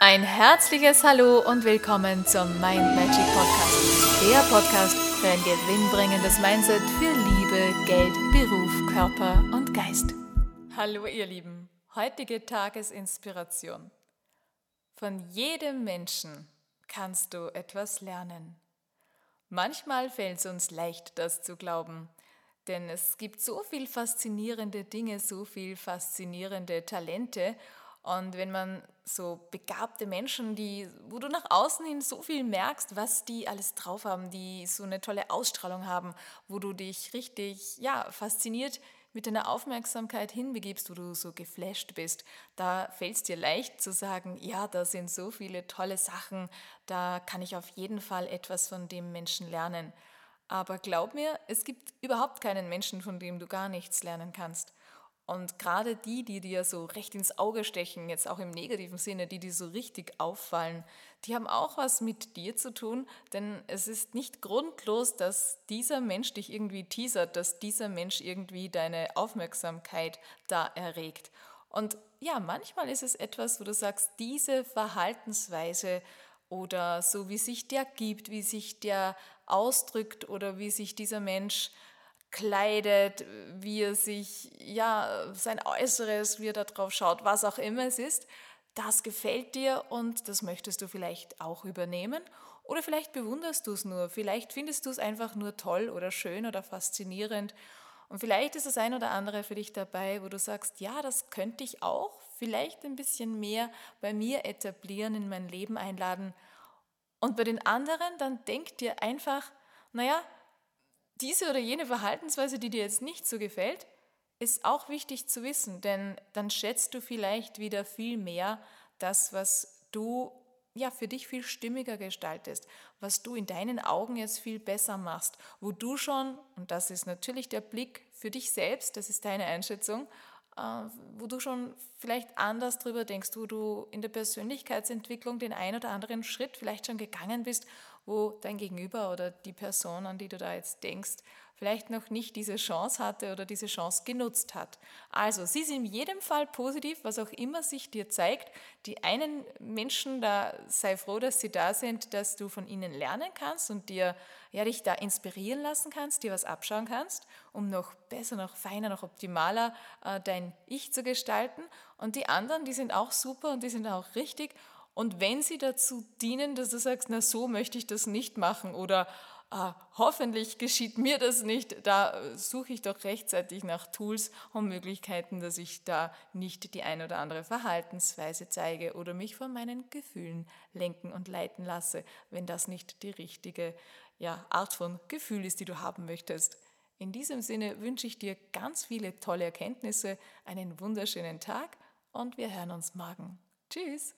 Ein herzliches Hallo und willkommen zum Mind Magic Podcast. Der Podcast für ein gewinnbringendes Mindset für Liebe, Geld, Beruf, Körper und Geist. Hallo ihr Lieben, heutige Tagesinspiration. Von jedem Menschen kannst du etwas lernen. Manchmal fällt es uns leicht, das zu glauben, denn es gibt so viel faszinierende Dinge, so viel faszinierende Talente und wenn man so begabte Menschen, die, wo du nach außen hin so viel merkst, was die alles drauf haben, die so eine tolle Ausstrahlung haben, wo du dich richtig, ja, fasziniert mit deiner Aufmerksamkeit hinbegibst, wo du so geflasht bist, da fällt es dir leicht zu sagen, ja, da sind so viele tolle Sachen, da kann ich auf jeden Fall etwas von dem Menschen lernen. Aber glaub mir, es gibt überhaupt keinen Menschen, von dem du gar nichts lernen kannst. Und gerade die, die dir so recht ins Auge stechen, jetzt auch im negativen Sinne, die dir so richtig auffallen, die haben auch was mit dir zu tun, denn es ist nicht grundlos, dass dieser Mensch dich irgendwie teasert, dass dieser Mensch irgendwie deine Aufmerksamkeit da erregt. Und ja, manchmal ist es etwas, wo du sagst, diese Verhaltensweise oder so wie sich der gibt, wie sich der ausdrückt oder wie sich dieser Mensch kleidet, wie er sich, ja, sein Äußeres, wie er da drauf schaut, was auch immer es ist, das gefällt dir und das möchtest du vielleicht auch übernehmen. Oder vielleicht bewunderst du es nur, vielleicht findest du es einfach nur toll oder schön oder faszinierend. Und vielleicht ist das ein oder andere für dich dabei, wo du sagst, ja, das könnte ich auch vielleicht ein bisschen mehr bei mir etablieren, in mein Leben einladen. Und bei den anderen, dann denk dir einfach, naja, diese oder jene Verhaltensweise, die dir jetzt nicht so gefällt, ist auch wichtig zu wissen, denn dann schätzt du vielleicht wieder viel mehr das, was du ja für dich viel stimmiger gestaltest, was du in deinen Augen jetzt viel besser machst, wo du schon, und das ist natürlich der Blick für dich selbst, das ist deine Einschätzung, äh, wo du schon vielleicht anders drüber denkst, wo du in der Persönlichkeitsentwicklung den ein oder anderen Schritt vielleicht schon gegangen bist wo dein Gegenüber oder die Person, an die du da jetzt denkst, vielleicht noch nicht diese Chance hatte oder diese Chance genutzt hat. Also, sie ist in jedem Fall positiv, was auch immer sich dir zeigt. Die einen Menschen, da sei froh, dass sie da sind, dass du von ihnen lernen kannst und dir, ja, dich da inspirieren lassen kannst, dir was abschauen kannst, um noch besser, noch feiner, noch optimaler äh, dein Ich zu gestalten. Und die anderen, die sind auch super und die sind auch richtig und wenn sie dazu dienen, dass du sagst, na so möchte ich das nicht machen oder ah, hoffentlich geschieht mir das nicht, da suche ich doch rechtzeitig nach Tools und Möglichkeiten, dass ich da nicht die ein oder andere Verhaltensweise zeige oder mich von meinen Gefühlen lenken und leiten lasse, wenn das nicht die richtige ja, Art von Gefühl ist, die du haben möchtest. In diesem Sinne wünsche ich dir ganz viele tolle Erkenntnisse, einen wunderschönen Tag und wir hören uns morgen. Tschüss!